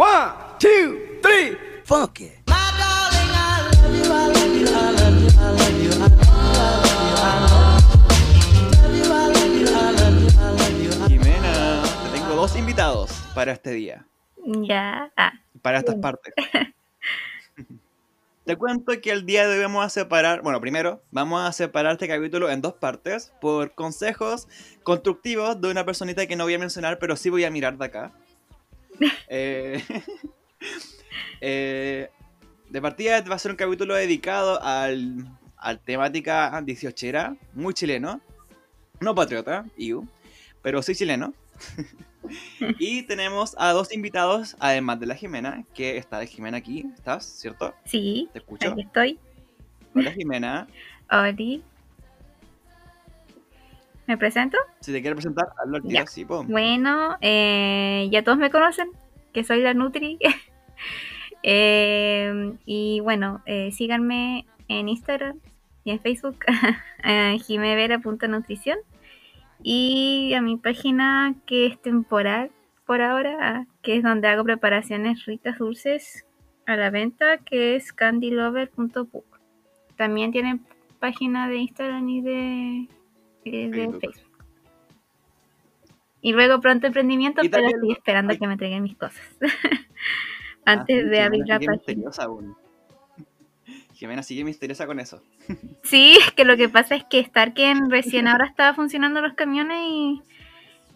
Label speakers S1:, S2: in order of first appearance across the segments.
S1: One, two, three, funky.
S2: Jimena, te tengo dos invitados para este día,
S3: Ya. Ah,
S2: para estas
S3: Bien.
S2: partes. Te cuento que el día de hoy vamos a separar, bueno, primero vamos a separar este capítulo en dos partes por consejos constructivos de una personita que no voy a mencionar, pero sí voy a mirar de acá. Eh, eh, de partida va a ser un capítulo dedicado al, al temática 18era, muy chileno, no patriota, iu, pero sí chileno. y tenemos a dos invitados, además de la Jimena, que está la Jimena aquí, ¿estás? ¿Cierto?
S3: sí,
S2: ¿Te escucho?
S3: aquí estoy.
S2: Hola Jimena,
S3: Oli. ¿Me presento?
S2: si te quieres presentar, hazlo al tiro,
S3: Ya.
S2: sí, po.
S3: Bueno, eh, ya todos me conocen, que soy la Nutri. Eh, y bueno, eh, síganme en Instagram y en Facebook, jimevera.nutrición. Y a mi página que es temporal por ahora, que es donde hago preparaciones ricas, dulces a la venta, que es candylover.book. También tienen página de Instagram y de, y de
S2: Facebook.
S3: Facebook. Y luego pronto emprendimiento, pero
S2: también-
S3: estoy esperando
S2: Ay.
S3: que me entreguen mis cosas.
S2: Ah,
S3: Antes de abrir la página.
S2: misteriosa aún. Jimena sigue misteriosa con eso.
S3: Sí, es que lo que pasa es que Starken recién ahora estaba funcionando los camiones y,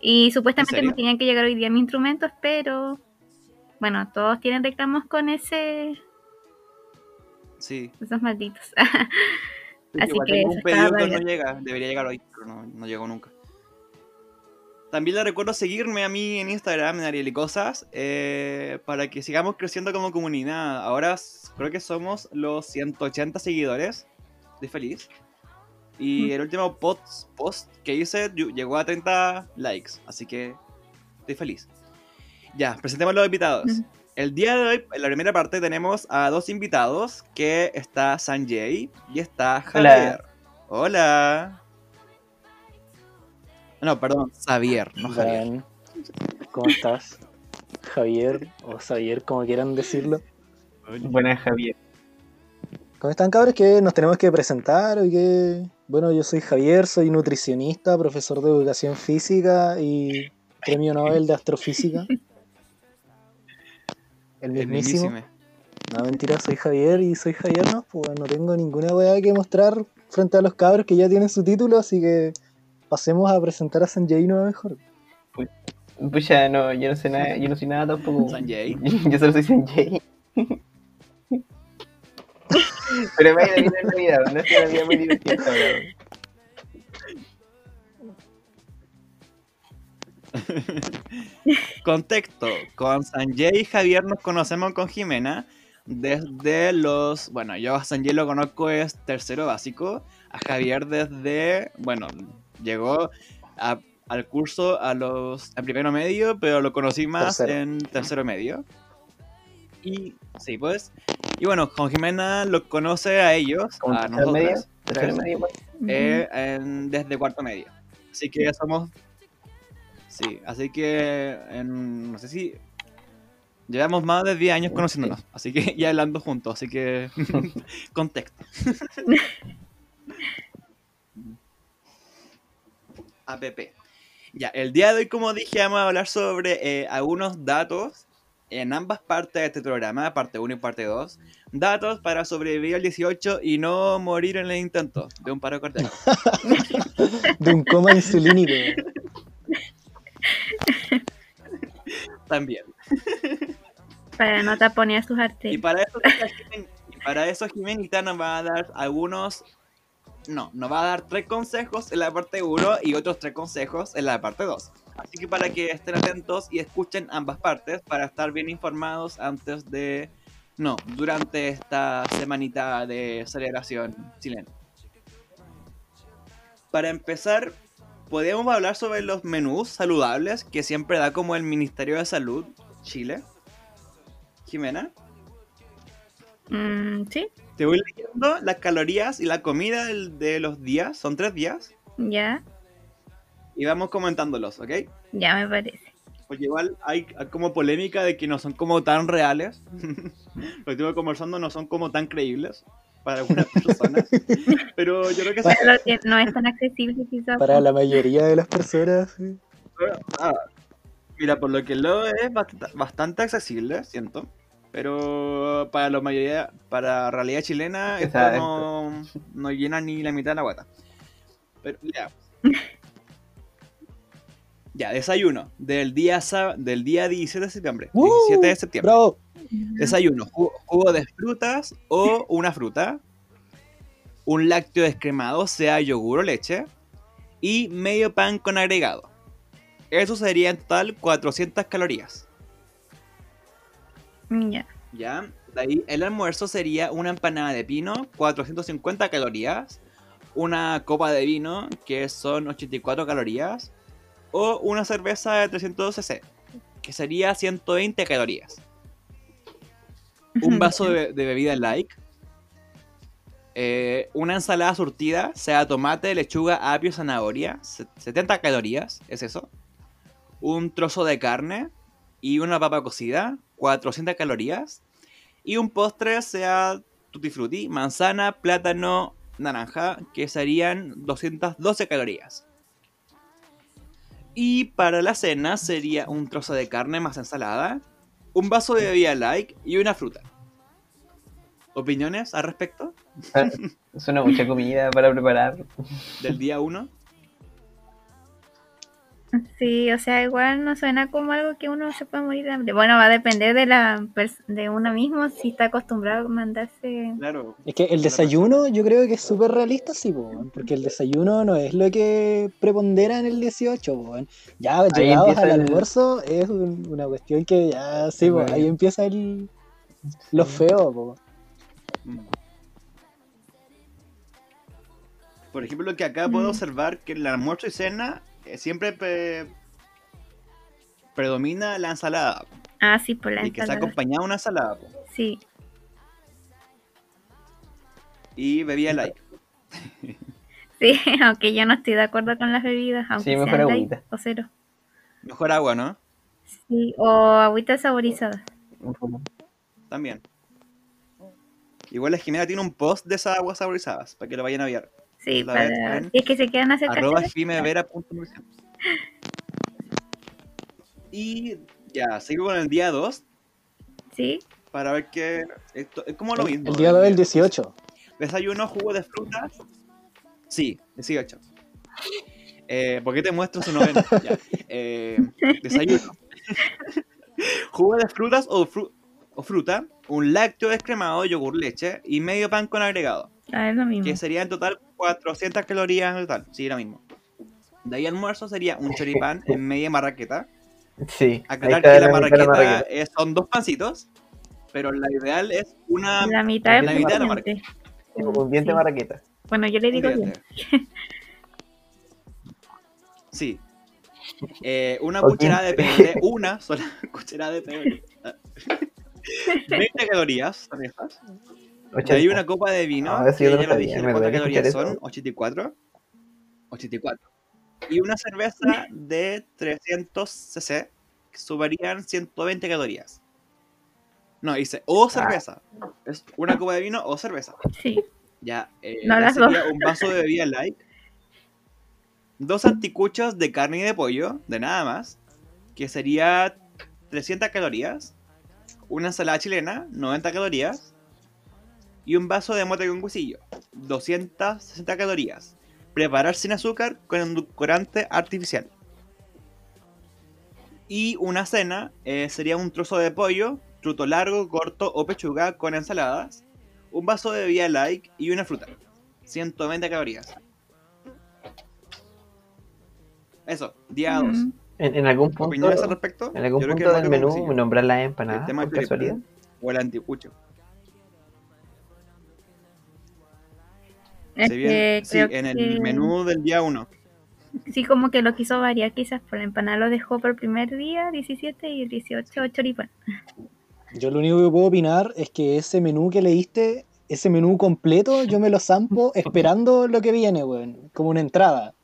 S3: y supuestamente me tenían que llegar hoy día mis instrumentos, pero bueno, todos tienen reclamos con ese
S2: Sí.
S3: esos malditos.
S2: Sí,
S3: Así
S2: igual
S3: que
S2: tengo un pedido que no llega, debería llegar hoy, pero no, no llegó nunca. También les recuerdo seguirme a mí en Instagram, en Ariel y Cosas, eh, para que sigamos creciendo como comunidad. Ahora creo que somos los 180 seguidores. Estoy feliz. Y
S3: Mm.
S2: el último post, post que hice llegó a 30 likes, así que estoy feliz. Ya, presentemos a los invitados. El día de hoy, en la primera parte, tenemos a dos invitados, que está Sanjay y está
S4: Hola.
S2: Javier. Hola. No, perdón, Xavier, no Javier.
S4: ¿cómo estás? Javier, o Xavier, como quieran decirlo.
S5: Buenas, Javier.
S4: ¿Cómo están, cabros? Que nos tenemos que presentar hoy que... Bueno, yo soy Javier, soy nutricionista, profesor de educación física y premio Nobel de astrofísica. El
S2: El
S4: mismísimo. No, mentira, soy Javier y soy Javier, ¿no? Pues no tengo ninguna weá que mostrar frente a los cabros que ya tienen su título, así que pasemos a presentar a Sanjay no mejor.
S5: Pucha, no, yo no sé nada, yo no sé nada tampoco.
S2: Sanjay.
S5: Yo solo soy Sanjay. Pero me ha ido bien en Navidad, no es una vida muy divertida
S2: Contexto, con Sanjay y Javier nos conocemos con Jimena desde los... Bueno, yo a Sanjay lo conozco es tercero básico, a Javier desde... Bueno, llegó a- al curso a los a primero medio, pero lo conocí más
S4: Tercero.
S2: en tercero medio. Y sí, pues. Y bueno, con Jimena lo conoce a ellos,
S5: ¿Como
S2: a
S5: medio?
S2: nosotros,
S5: ¿Tercero
S2: tres,
S5: medio?
S2: eh, en- desde cuarto medio. Así que somos. Sí, así que. en- no sé si. Llevamos más de 10 años conociéndonos. Así que ya hablando juntos. Así que. contexto. APP. Ya, el día de hoy, como dije, vamos a hablar sobre eh, algunos datos en ambas partes de este programa, parte 1 y parte 2. Datos para sobrevivir al 18 y no morir en el intento de un paro cardíaco.
S4: De un coma insulínico.
S2: También.
S3: Para no taponear sus
S2: Y
S3: arterias.
S2: para eso, y para eso Jimenita nos va a dar algunos. No, nos va a dar tres consejos en la parte 1 y otros tres consejos en la parte 2. Así que para que estén atentos y escuchen ambas partes para estar bien informados antes de. No, durante esta semanita de celebración chilena. Para empezar, podemos hablar sobre los menús saludables que siempre da como el Ministerio de Salud Chile. Jimena.
S3: Mm, sí,
S2: Te voy leyendo las calorías y la comida del- de los días. Son tres días.
S3: ya,
S2: Y vamos comentándolos, ¿ok?
S3: ya me parece.
S2: Porque igual hay hay como polémica de que no son como tan reales. Lo que estuve conversando no son como tan creíbles para algunas personas. Pero yo creo que
S3: no es tan accesible quizás.
S4: Para la mayoría de las personas. sí.
S2: Ah, mira, por lo que lo es bastante, accesible, siento. Pero para la mayoría, para realidad chilena, esto no, no llena ni la mitad de la guata. Pero ya. Ya, desayuno. Del día, del día 17 de septiembre.
S4: ¡Uh!
S2: 17 de septiembre.
S4: ¡Bravo!
S2: Desayuno, jugo, jugo de frutas o una fruta, un lácteo descremado, sea yogur o leche, y medio pan con agregado. Eso sería en total 400 calorías.
S3: Ya.
S2: ¿Ya? De ahí el almuerzo sería una empanada de pino, 450 calorías, una copa de vino, que son 84 calorías, o una cerveza de 300 cc, que sería 120 calorías. Un vaso de, de bebida light, eh, una ensalada surtida, sea tomate, lechuga, apio, zanahoria, se- 70 calorías, es eso. Un trozo de carne y una papa cocida, 400 calorías. Y un postre, sea tutti frutti, manzana, plátano, naranja, que serían 212 calorías. Y para la cena sería un trozo de carne más ensalada, un vaso de bebida light y una fruta. ¿Opiniones al respecto
S5: Suena mucha comida para preparar.
S2: del día 1?
S3: Sí, o sea, igual no suena como algo que uno se puede morir de hambre. Bueno, va a depender de la de uno mismo si está acostumbrado a mandarse.
S2: Claro.
S4: Es que el desayuno yo creo que es súper realista, sí, po, porque el desayuno no es lo que prepondera en el 18, po. Ya
S5: Ahí
S4: llegados
S5: empieza
S4: al
S5: el-
S4: almuerzo es un- una cuestión que ya, sí, po, ahí empieza el, lo feo, po.
S2: Mm. Por ejemplo, lo que acá puedo
S3: Mm.
S2: observar que el almuerzo y cena siempre pe- predomina la ensalada
S3: Ah, sí, por la
S2: y que se
S3: ensalada.
S2: acompañada de una ensalada po,
S3: Sí,
S2: y bebida light.
S3: sí, aunque yo no estoy de acuerdo con las bebidas, aunque
S5: Sí, mejor
S3: light
S5: agüita.
S3: o cero.
S2: Mejor agua, ¿no?
S3: Sí, o agüita saborizada.
S2: También. Igual la Jimena tiene un post de esas aguas saborizadas para que lo vayan a ver.
S3: Sí,
S2: La
S3: para si es que se quedan
S2: Arroba. Y ya, sigo con el día 2
S3: Sí,
S2: para ver qué. Esto, es como lo mismo.
S4: el día del el 18.
S2: Desayuno, jugo de frutas. Sí, 18. Eh, ¿Por qué te muestro su noveno? Ya. Eh, desayuno. jugo de frutas o, fru- o fruta. Un lácteo descremado, yogur, leche y medio pan con agregado.
S3: ah, es lo mismo.
S2: Que sería en total 400 calorías en total. Sí, lo mismo. De ahí almuerzo sería un choripán en media marraqueta.
S5: Sí.
S2: Aclarar que la
S5: de
S2: marraqueta
S5: marraqueta.
S2: es- son dos pancitos. Pero la ideal es una.
S3: La mitad
S2: la mitad de la.
S5: Como un diente
S3: Sí.
S5: marraqueta.
S3: Bueno, yo le digo bien.
S2: Sí. Eh, una cucharada de pebre, una sola cucharada de pebre. 20 calorías
S5: 80.
S2: una copa de vino,
S5: Ah, eso
S2: que
S5: yo
S2: ya
S5: lo
S2: dije,
S5: me
S2: ¿cuántas calorías son?
S5: eso.
S2: 84. 84. Y una cerveza de 300 cc, que sumarían 120 calorías. No, dice,
S5: Ah.
S2: o cerveza. Es una copa de vino o cerveza.
S3: Sí,
S2: Ya, eh,
S3: No
S2: ya
S3: las
S2: sería un vaso de bebida light, dos anticuchos de carne y de pollo, de nada más, que sería 300 calorías, una ensalada chilena, 90 calorías, y un vaso de mote con huesillo, 260 calorías. Preparar sin azúcar con endulcorante artificial. Y una cena eh, sería un trozo de pollo, truto largo, corto o pechuga con ensaladas, un vaso de bebida light y una fruta. 120 calorías. Eso, día 2.
S3: Mm.
S5: En, en algún punto,
S2: ¿Opiniones al respecto?
S5: en algún
S2: Yo creo que
S5: punto
S2: el
S5: del menú nombran las
S2: El
S5: empanadas
S2: tema
S5: por casualidad.
S2: o el anticucho. Se viene-
S3: que
S2: sí,
S3: creo
S2: en el
S3: que-
S2: menú del día 1.
S3: Sí, como que lo quiso variar, quizás por la empanada lo dejó por el primer día, 17 y el 18 choripán.
S4: Yo lo único que puedo opinar es que ese menú que leíste, ese menú completo, yo me lo zampo esperando lo que viene, weón. Como una entrada.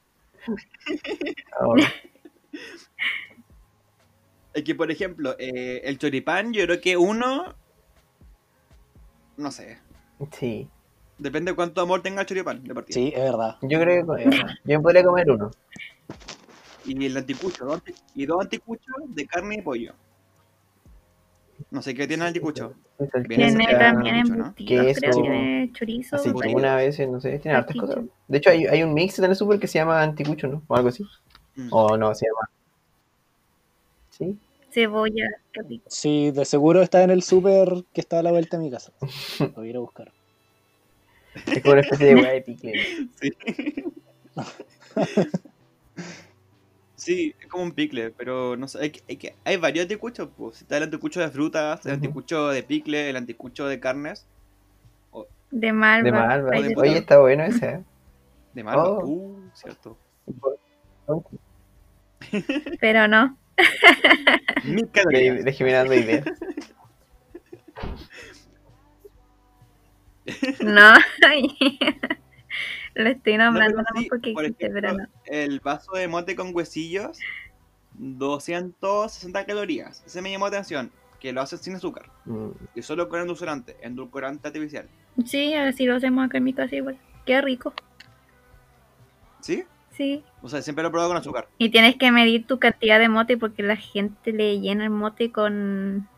S2: Es que, por ejemplo, eh, el choripán, yo creo que uno. No sé.
S5: Sí.
S2: Depende de cuánto amor tenga el choripán de partida.
S4: Sí, es verdad.
S5: Yo creo que yo me podría comer uno.
S2: Y el anticucho, dos y dos anticuchos de carne y pollo. No sé qué tiene el anticucho. Bien,
S3: Tiene
S2: ese
S3: también
S2: mucho, ¿no?
S3: creo, tiene chorizo.
S5: Aceituna a veces, no sé, tiene hartas cosas. De hecho, hay, hay un mix en el super que se llama anticucho, ¿no? O algo así.
S2: Mm.
S5: O no, se llama. ¿Sí?
S3: Cebolla, qué rico.
S4: Sí, de seguro está en el súper que está a la vuelta de mi casa. Lo voy a ir a buscar.
S5: Es como una especie de hueá de pique.
S2: Sí. Sí, es como un picle, pero no sé, hay, que- hay, que- hay varios anticuchos, pues. Está el anticucho de frutas, el anticucho de picle, el anticucho de carnes,
S3: De malva.
S5: De malva. Oye, está bueno ese. ¿eh?
S2: de malva.
S5: Oh.
S2: Uh, cierto.
S3: Pero no.
S5: Jimena dando ideas.
S3: No. Lo estoy
S2: No,
S3: nombrando
S2: sí,
S3: porque
S2: por
S3: existe, pero
S2: ejemplo,
S3: no.
S2: El vaso de mote con huesillos, 260 calorías. Ese me llamó la atención, que lo hacen sin azúcar.
S5: Mm.
S2: Y solo con endulcorante, endulcorante artificial.
S3: Sí, así lo hacemos acá en mi casa igual. Qué rico.
S2: ¿Sí?
S3: Sí.
S2: O sea, siempre lo he probado con azúcar.
S3: Y tienes que medir tu cantidad de mote porque la gente le llena el mote con...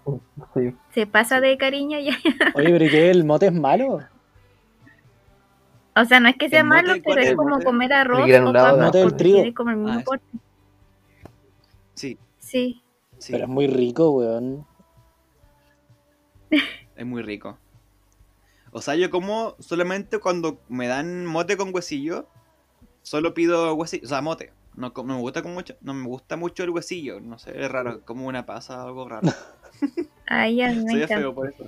S5: Sí.
S3: Se pasa de cariño ya.
S4: Oye, pero ¿y qué? ¿El mote es malo?
S3: O sea, no es que sea malo,
S2: ¿Cuál
S3: pero
S2: es
S3: como
S2: mote?
S3: comer arroz
S5: El
S3: o
S5: granulado
S3: papa
S4: mote del trigo.
S3: tiene como el mismo
S2: Ah. Sí,
S3: Sí.
S2: sí.
S4: Pero es muy rico, weón.
S2: Es muy rico. O sea, yo como solamente cuando me dan mote con huesillo, solo pido huesillo, o sea, mote. No, no me gusta con mucho, no me gusta mucho el huesillo, no sé, es raro, como una pasa, algo raro.
S3: Ahí a mí me
S2: Soy feo por eso.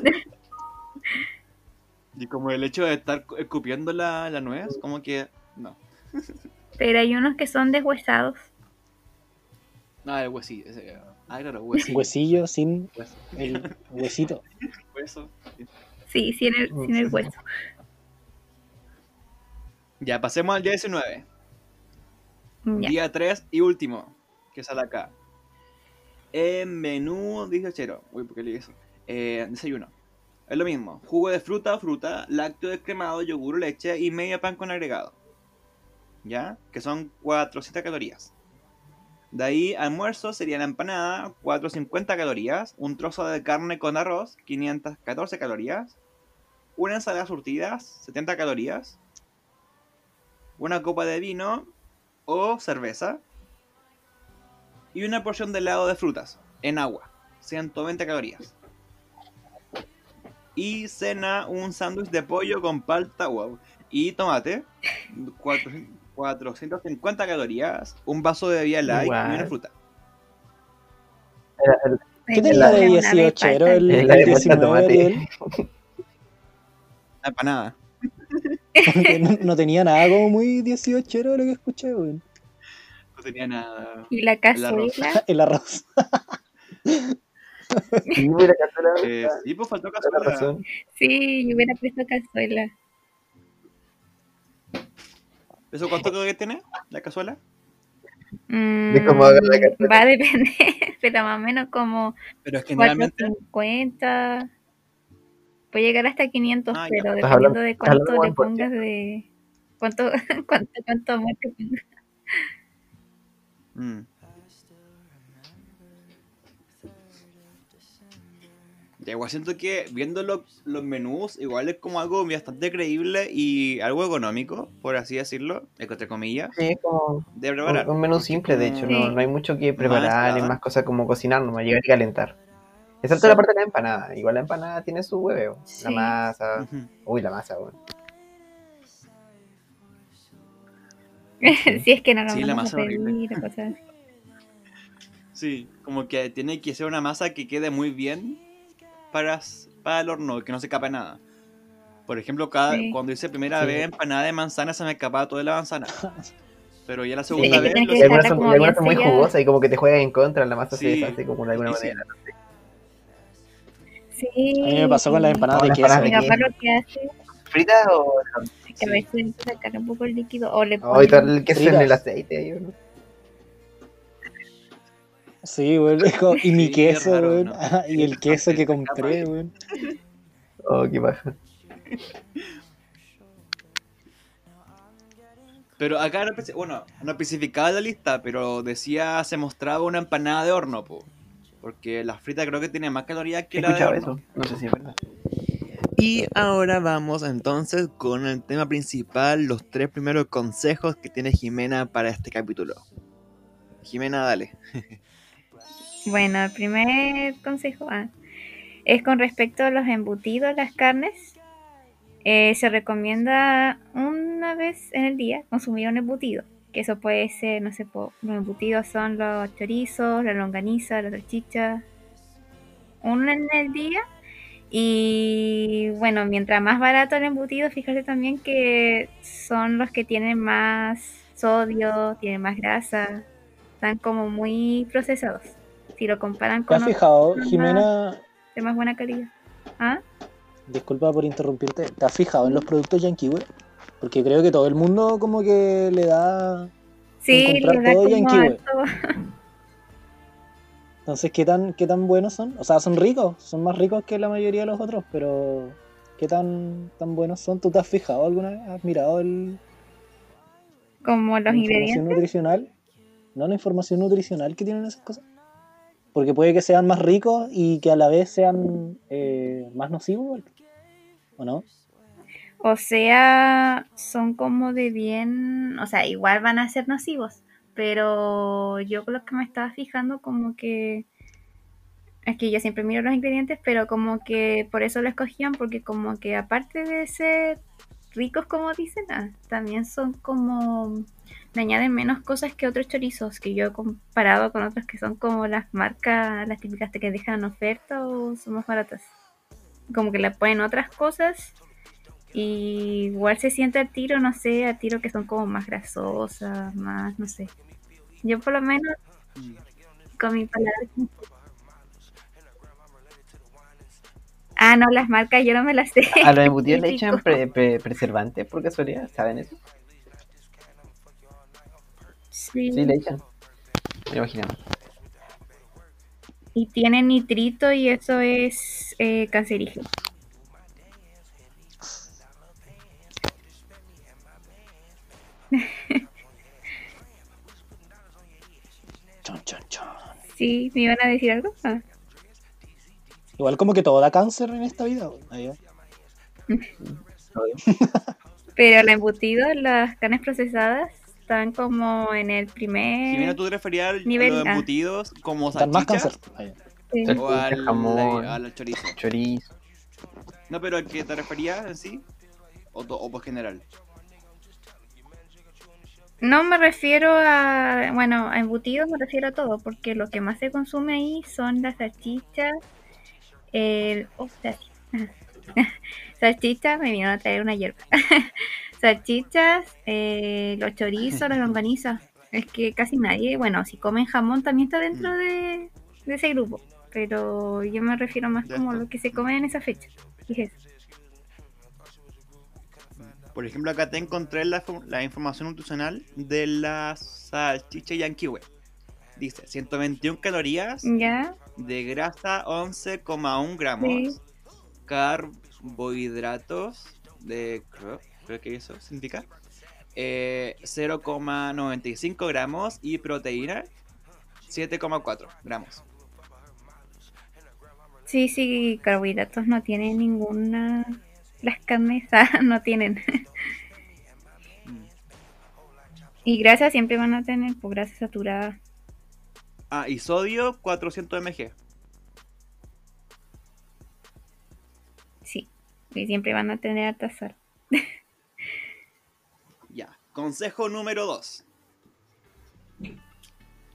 S2: y como el hecho de estar cu- escupiendo la, la nuez, como que no.
S3: Pero hay unos que son deshuesados.
S2: No, el huesillo, ese, ah, claro, huesillo.
S4: Huesillo sin
S2: hueso.
S4: el huesito.
S2: Hueso.
S3: Sí, sin el, sin el hueso.
S2: Ya, pasemos al día 19.
S3: Ya.
S2: Día 3 y último, que sale acá. En menú dieciochero. Uy, ¿por qué leí eso? Eh, desayuno. Es lo mismo. Jugo de fruta o fruta, lácteo descremado, yogur leche y media pan con agregado. ¿Ya? Que son 400 calorías. De ahí, almuerzo sería la empanada, 450 calorías. Un trozo de carne con arroz, 514 calorías. Una ensalada surtidas, 70 calorías. Una copa de vino, o cerveza y una porción de helado de frutas en agua, 120 calorías. Y cena un sándwich de pollo con palta wow, y tomate, 400 450 calorías, un vaso de bebida light y una fruta.
S4: ¿Qué
S3: Me
S4: tenía de
S3: pone una
S4: 18
S3: palta.
S4: el,
S5: el
S4: el
S5: de palta
S4: 19
S5: tomate.
S4: Ariel?
S2: La empanada.
S4: No, no tenía nada como muy 18 lo que escuché, weón.
S2: No tenía nada.
S3: Y la cazuela.
S4: El arroz.
S5: Sí, mira, cazuela,
S2: Eh, sí, pues faltó cazuela.
S3: Sí, yo hubiera puesto cazuela.
S2: ¿Eso cuánto calorías tiene? ¿La cazuela?
S3: Mm,
S5: De cómo la cazuela.
S3: va a depender, pero más o menos como
S2: Pero es que generalmente
S3: 450. Puede llegar hasta 500,
S2: Ah,
S3: pero dependiendo
S5: hablando-
S3: de cuánto le pongas de. Cuánto, cuánto, cuánto amor te pongas.
S2: Mm. Ya, igual siento que viendo lo- los menús, igual es como algo bastante creíble y algo económico, por así decirlo, entre comillas,
S5: Sí, es como
S2: de preparar.
S5: un, un menú simple, de hecho. No,
S3: Sí.
S5: no hay mucho que preparar, es
S2: nada.
S5: más cosas como cocinar, nomás llegar y calentar. Excepto la parte de la empanada. Igual la empanada tiene su huevo. La
S3: Sí.
S5: masa.
S2: Ujú.
S5: Uy, la masa, weón.
S3: si es que no lo
S2: Sí, la
S3: a
S2: masa horrible.
S3: pedir, o cosas así.
S2: Sí, como que tiene que ser una masa que quede muy bien para, para el horno, que no se escape nada. Por ejemplo, cada,
S3: Sí.
S2: cuando hice primera
S5: Sí.
S2: vez empanada de manzana se me escapaba toda la manzana. Pero ya la
S3: Sí,
S2: segunda vez
S3: bien
S5: son muy jugosas y como que te juegan en contra, la masa se
S2: Sí.
S5: deshace como de alguna
S2: Sí, sí.
S5: manera.
S3: Sí.
S4: A mí me pasó con las empanadas de queso.
S3: Mi papá lo que hace
S5: ¿Frita o.?
S3: que a veces sacar un poco el líquido o le
S5: Ay,
S3: pone
S5: todo el queso en
S4: fritas.
S5: el aceite. ahí, ¿no?
S4: Sí, como- Y mi
S2: Sí,
S4: queso,
S2: raro,
S4: weón. Y el queso que compré, weón.
S5: Oh, qué baja.
S2: Pero acá no, bueno, no especificaba la lista, pero decía, se mostraba una empanada de horno, po. Porque la frita creo que tiene más calorías
S5: He
S2: que la de horno.
S5: eso. No sé si es verdad.
S2: Y ahora vamos entonces con el tema principal, los tres primeros consejos que tiene Jimena para este capítulo. Jimena, dale.
S3: Bueno, el primer consejo ah, es con respecto a los embutidos, las carnes. Eh, se recomienda una vez en el día consumir un embutido. Que eso puede ser, no sé, po- los embutidos son los chorizos, la longaniza, la salchicha. Uno en el día. Y bueno, mientras más barato el embutido, fíjate también que son los que tienen más sodio, tienen más grasa, están como muy procesados. Si lo comparan
S4: ¿Te
S3: con
S4: has
S3: otros
S4: fijado,
S3: más-
S4: Jimena?
S3: de más buena calidad. ¿Ah?
S4: Disculpa por interrumpirte. ¿Te has fijado en los productos Yankee, weón? Porque creo que todo el mundo como que le da...
S3: Sí, le da
S4: todo
S3: como harto-
S4: Entonces, ¿qué tan, ¿qué tan buenos son? O sea, son ricos, son más ricos que la mayoría de los otros, pero ¿qué tan, tan buenos son? ¿Tú te has fijado alguna vez? ¿Has mirado el,
S3: como los
S4: la información nutricional? ¿No la información nutricional que tienen esas cosas? Porque puede que sean más ricos y que a la vez sean eh, más nocivos. ¿o no?
S3: O sea, son como de bien, o sea, igual van a ser nocivos, pero yo lo que me estaba fijando como que es que yo siempre miro los ingredientes, pero como que por eso lo escogían porque como que aparte de ser ricos como dicen, ah, también son como le añaden menos cosas que otros chorizos que yo he comparado con otros que son como las marcas, las típicas que dejan oferta o son más baratas. Como que le ponen otras cosas y igual se siente al tiro, no sé, al tiro que son como más grasosas, más, no sé. Yo por lo menos con mi palabra. Ah, no, las marcas yo no me las sé.
S5: A los embutidos le echan pre- pre- preservante por casualidad, ¿saben eso?
S3: Sí.
S5: Sí, le echan. Me imaginaba.
S3: Y tiene nitrito y eso es eh, cancerígeno. Sí, ¿me iban a decir algo? Ah.
S4: Igual como que todo da cáncer en esta vida. Ahí.
S3: Pero el embutido, las carnes procesadas, están como en el primer...
S2: ¿tú te referías al-
S3: Nivel
S2: a los
S3: A.
S2: embutidos como salchichas
S3: sí.
S2: O al,
S5: jamón.
S2: al chorizo?
S5: Chorizo.
S2: No, pero ¿a qué te referías en sí? ¿O, to- o por general?
S3: No me refiero a, bueno, a embutidos me refiero a todo, porque lo que más se consume ahí son las salchichas, el, oh, salchichas, me vinieron a traer una hierba. salchichas, eh, los chorizos, las longanizas. Es que casi nadie, bueno, si comen jamón también está dentro de, de ese grupo, pero yo me refiero más
S2: Ya
S3: como
S2: está.
S3: lo que se come en esa fecha. Fíjese.
S2: Por ejemplo, acá te encontré la, información nutricional de la salchicha Yankee Web. Dice 121 calorías,
S3: ¿Ya?
S2: de grasa 11,1 gramos,
S3: Sí.
S2: carbohidratos de creo, creo que eso significa eh, 0,95 gramos y proteína 7,4 gramos.
S3: Sí, sí, carbohidratos no tienen ninguna. Las carnes no tienen. Y grasas siempre van a tener, pues grasa saturada.
S2: Ah, y sodio 400 mg.
S3: Sí, y siempre van a tener alta sal.
S2: Ya. Consejo número 2.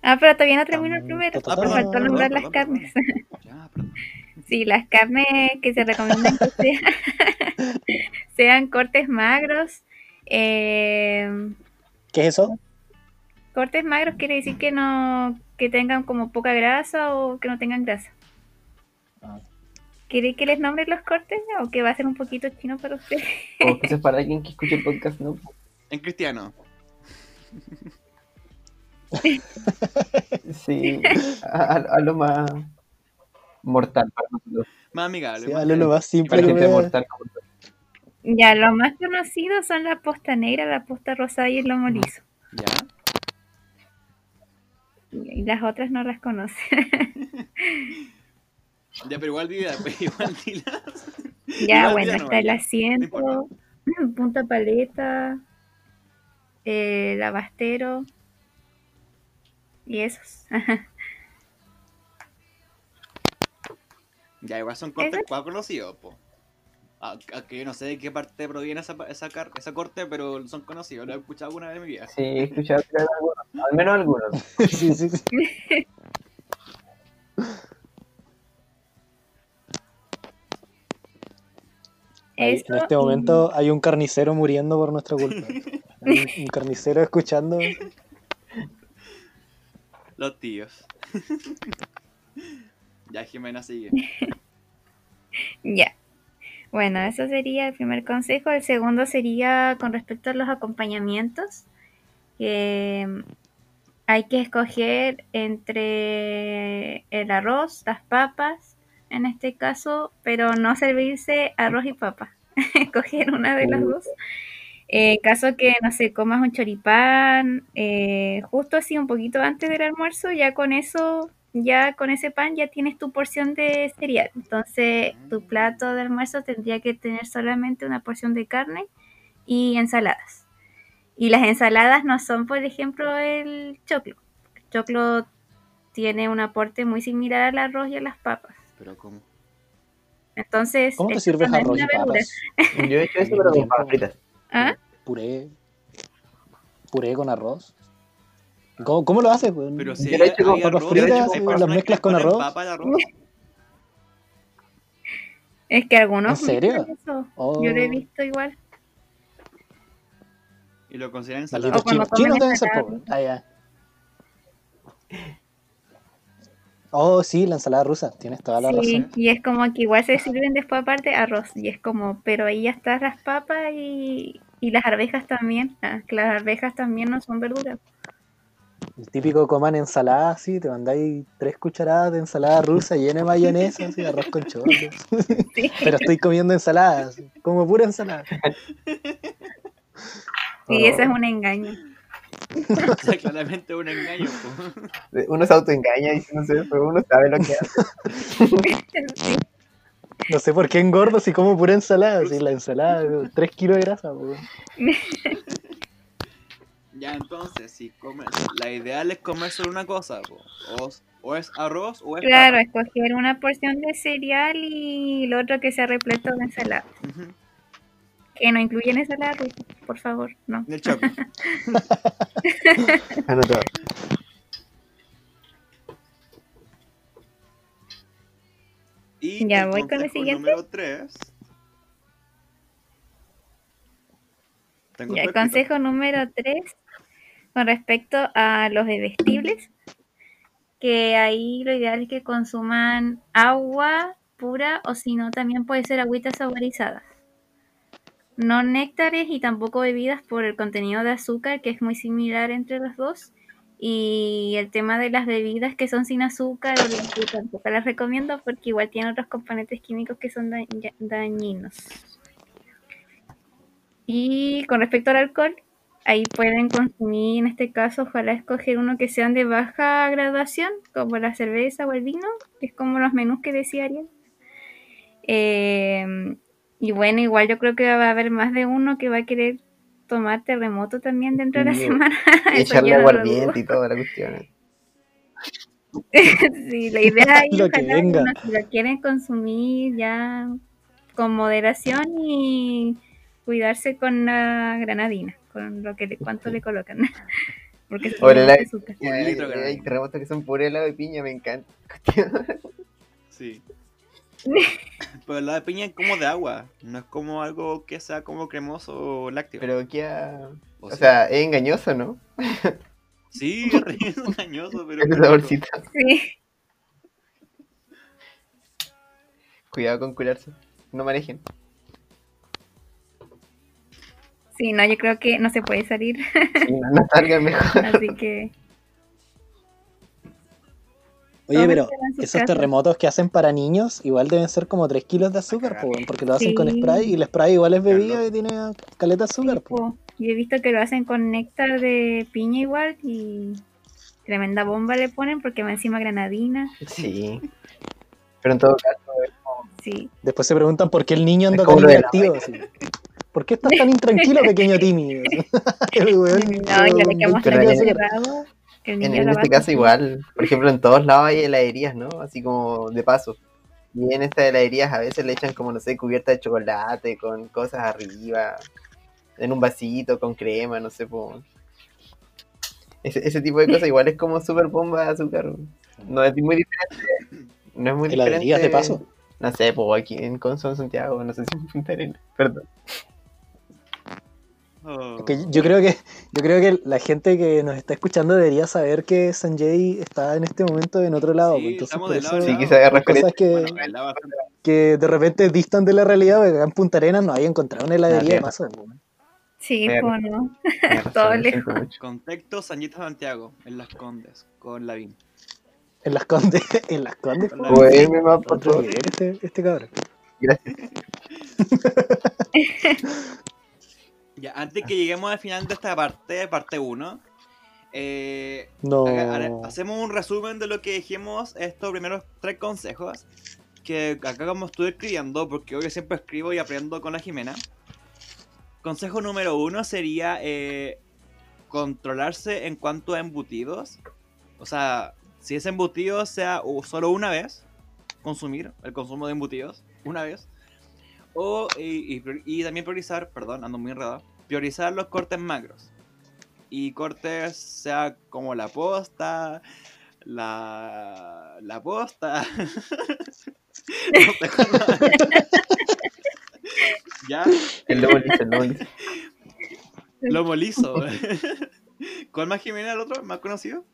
S3: Ah, pero todavía no termino el primero.
S4: ta,
S3: faltó nombrar
S2: perdón,
S3: las
S2: perdón.
S3: carnes.
S2: Ya, perdón.
S3: Sí, las carnes que se recomiendan que sean, sean cortes magros. eh,
S4: ¿Qué es eso?
S3: cortes magros quiere decir que no que tengan como poca grasa o que no tengan grasa.
S4: Ah.
S3: ¿Quiere que les nombre los cortes o que va a ser un poquito chino para usted?
S5: O que eso es para alguien que escuche el podcast, ¿no?
S2: En cristiano.
S5: Sí, a, a- a lo más mortal para nosotros.
S2: Más amigable.
S4: Sí, hazlo lo más simple
S5: Para gente mortal como.
S3: Ya, los más conocidos son la posta negra, la posta rosada y el lomo liso.
S2: Ya.
S3: Y las otras no las conoce.
S2: Ya, pero igual dila, pues, igual dila.
S3: ya,
S2: Igual
S3: bueno, está el asiento,
S2: No
S3: punta paleta, eh, el abastero y esos.
S2: Ya, igual son cortes conocidos, po. Aunque yo no sé de qué parte proviene esa, esa, car- esa corte, pero son conocidos. Lo he escuchado alguna vez en mi vida.
S5: Sí, he escuchado algunos, al menos algunos.
S4: Sí, sí, sí. Ahí,
S3: Eso
S4: en este momento hay un carnicero muriendo por nuestra culpa. Hay un, un carnicero escuchando.
S2: Los tíos. ya, Jimena sigue.
S3: Bueno, eso sería el primer consejo. El segundo sería con respecto a los acompañamientos. Que mm, hay que escoger entre el arroz, las papas, en este caso, pero no servirse arroz y papa. escoger una de las dos. Eh, caso que, no sé, comas un choripán, eh, justo así un poquito antes del almuerzo, ya con eso, ya con ese pan ya tienes tu porción de cereal. Entonces, tu plato de almuerzo tendría que tener solamente una porción de carne y ensaladas. Y las ensaladas no son, por ejemplo, el choclo. El choclo tiene un aporte muy similar al arroz y a las papas.
S2: Pero, ¿cómo?
S3: Entonces,
S4: ¿Cómo te sirves arroz y papas?
S5: Yo he hecho eso, pero con papas fritas.
S3: ¿Ah?
S4: Puré. Puré con arroz. ¿Cómo, cómo lo haces, weón?
S2: Pero si hay,
S5: con
S4: papas
S2: arroz,
S4: fritas,
S2: hay
S4: las mezclas con arroz.
S2: arroz.
S3: Es que algunos
S4: ¿En serio?
S3: eso.
S4: Oh,
S3: Yo lo he visto igual.
S2: Y lo consideran ensalada.
S4: Chino. Chino debe ser,
S3: ensalada.
S4: po, weón. Ah, ya. Oh, sí, la ensalada rusa. Tienes toda la
S3: Sí,
S4: razón.
S3: y es como que igual se sirven después aparte arroz. Y es como, pero ahí ya están las papas y, y las arvejas también. Ah, que las arvejas también no son verduras.
S4: El típico coman ensalada, así, te mandáis tres cucharadas de ensalada rusa llena de mayonesa, así, arroz con chorro.
S3: Sí.
S4: Pero estoy comiendo ensalada, así, como pura ensalada.
S3: Sí, eso es un engaño.
S2: O sea, claramente un engaño. po.
S5: Uno se autoengaña diciéndose eso, uno sabe lo que hace.
S3: Sí.
S4: No sé por qué engordo si como pura ensalada, así, la ensalada, tres kilos de grasa. po.
S2: Ya, entonces, si comes, la ideal es comer solo una cosa, po. O, o es arroz o es
S3: Claro,
S2: papa.
S3: escoger una porción de cereal y lo otro que sea repleto de ensalada. Que no incluyen ensalada rusa, por favor, no.
S2: Y el choclo.
S5: Anotado.
S2: Y
S3: Ya,
S2: el
S3: voy con el
S2: consejo
S3: siguiente.
S2: número 3. Tengo
S3: Ya, el consejo número 3 con respecto a los bebestibles, que ahí lo ideal es que consuman agua pura o si no también puede ser agüitas saborizadas. No néctares y tampoco bebidas por el contenido de azúcar, que es muy similar entre los dos. Y el tema de las bebidas que son sin azúcar tampoco las recomiendo porque igual tienen otros componentes químicos que son da- dañinos. Y con respecto al alcohol, ahí pueden consumir, en este caso, ojalá escoger uno que sean de baja graduación, como la cerveza o el vino, que es como los menús que decía Ariel. Eh, y bueno, igual yo creo que va a haber más de uno que va a querer tomar terremoto también dentro de la semana.
S5: Y echarle aguardiente y toda la cuestión.
S3: Sí, la idea es
S4: Lo que venga.
S3: si lo quieren consumir ya con moderación y cuidarse con la granadina, con lo que le, cuánto le colocan. Porque se
S5: O el Hay,
S2: caray.
S5: hay terremotos que son puro helado de piña, me encanta.
S2: Sí. Pero la de piña es como de agua. No es como algo que sea como cremoso o lácteo.
S5: Pero queda.
S2: O
S5: O
S2: sea,
S5: sea, es engañoso, ¿no?
S2: sí, es engañoso, pero.
S5: Saborcito.
S3: Sí,
S5: Cuidado con curarse. No manejen.
S3: Sí, no, yo creo que no se puede salir,
S5: Sí, no, no salgan mejor.
S3: así que
S4: Oye, pero esos
S3: casas.
S4: terremotos que hacen para niños igual deben ser como 3 kilos de azúcar, po, porque lo hacen con
S3: Sí.
S4: spray y el spray igual es bebida y tiene caleta de azúcar. po.
S3: Po. Yo he visto que lo hacen con néctar de piña igual y tremenda bomba le ponen porque va encima granadina.
S5: Sí. Pero en todo caso,
S3: Sí.
S4: Después se preguntan por qué el niño anda
S5: Es como
S4: ¿Por qué estás tan intranquilo, pequeño Timmy? El weón
S3: No, yo
S4: con
S3: le
S4: 20
S3: quemo hasta
S5: Pero
S3: el
S5: en- en, este caso igual. Por ejemplo, en todos lados hay heladerías, ¿no? Así como de paso. Y en estas heladerías a veces le echan como, no sé, cubierta de chocolate, con cosas arriba, en un vasito, con crema, no sé, po. Ese, ese tipo de cosas igual es como super bomba de azúcar. No es muy diferente. No es muy
S4: ¿Heladerías
S5: diferente.
S4: de paso?
S5: No sé, pues aquí en Conson, Santiago, no sé si en Punta Arenas. Perdón.
S2: Oh.
S4: Yo creo que yo creo que la gente que nos está escuchando debería saber que Sanjay está en este momento en otro lado.
S2: Sí,
S4: entonces
S2: estamos
S4: por
S2: lado
S4: eso
S5: Sí,
S2: lado.
S4: hay cosas que,
S2: Bueno,
S4: que de repente distan de la realidad, porque acá en Punta Arenas no hay encontrado una heladería de paso. pues.
S3: Sí,
S5: Claro.
S3: pues Todo lejos.
S2: Contexto Sañita Santiago, en Las Condes, con Lavín.
S4: En las condes, en las condes.
S5: Güey, me va
S4: creer este, este cabrón.
S5: Gracias.
S2: Ya, antes que lleguemos al final de esta parte, parte 1, eh,
S4: No.
S2: hacemos un resumen de lo que dijimos estos primeros tres consejos. Que acá como estuve escribiendo, porque hoy siempre escribo y aprendo con la Jimena. Consejo número uno sería eh, controlarse en cuanto a embutidos. O sea, si es embutido, sea solo una vez. Consumir el consumo de embutidos, una vez. O, y, y también priorizar, perdón, ando muy enredado. Priorizar los cortes macros. Y cortes sea como la posta, la, la posta. Ya,
S5: El lobo liso, el lobo liso.
S2: lomo liso. ¿Cuál más Jimena el otro? ¿Más conocido?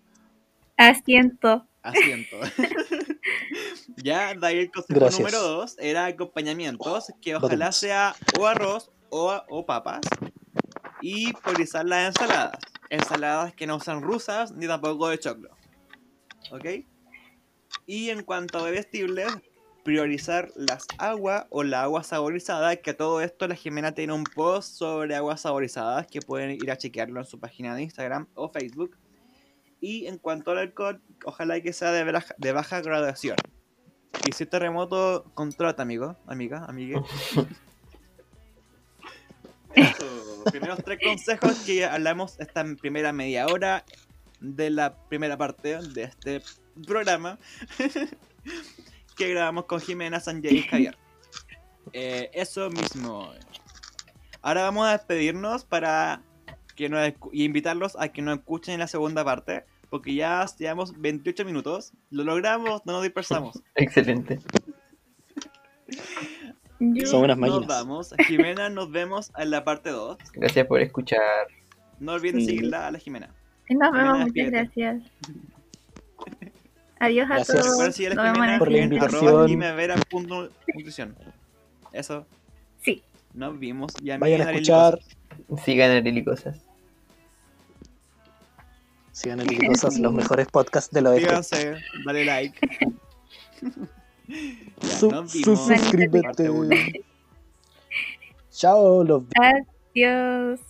S3: Asiento.
S2: Asiento. Ya, de ahí el consejo
S4: Gracias.
S2: número dos era acompañamientos, que ojalá sea o arroz o, o papas. Y priorizar las ensaladas. Ensaladas que no sean rusas ni tampoco de choclo. ¿Ok? Y en cuanto a bebestibles, priorizar las aguas o la agua saborizada, que a todo esto la Jimena tiene un post sobre aguas saborizadas que pueden ir a chequearlo en su página de Instagram o Facebook. Y en cuanto al alcohol, ojalá que sea de baja, de baja graduación. Y si terremoto, controlate, amigo, amiga, amigue. Eso, primeros tres consejos que hablamos esta primera media hora de la primera parte de este programa que grabamos con Jimena, Sanjay y Javier. Eh, eso mismo. Ahora vamos a despedirnos para que nos y invitarlos a que nos escuchen en la segunda parte, porque ya llevamos 28 minutos, lo logramos, no nos dispersamos.
S5: Excelente.
S4: Son unas
S2: Nos
S4: máquinas.
S2: vamos, Jimena, nos vemos en la parte 2.
S5: Gracias por escuchar.
S2: No olviden
S4: Sí.
S2: seguirla a la Jimena.
S3: Nos vemos, muchas gracias. Adiós a
S4: Gracias.
S3: todos.
S2: Recuerden seguir a
S3: Nos
S2: la
S3: vemos en
S2: Jimena
S3: el
S4: Por la invitación.
S2: Eso,
S3: Sí.
S2: nos vimos. Y
S4: Vayan a escuchar.
S5: Sigan a Lili Cosas.
S4: Sigan el Cosas, los mejores podcasts del oeste.
S2: Síganse, dale like. Ya,
S4: suscríbete. Chao, los
S3: Adiós.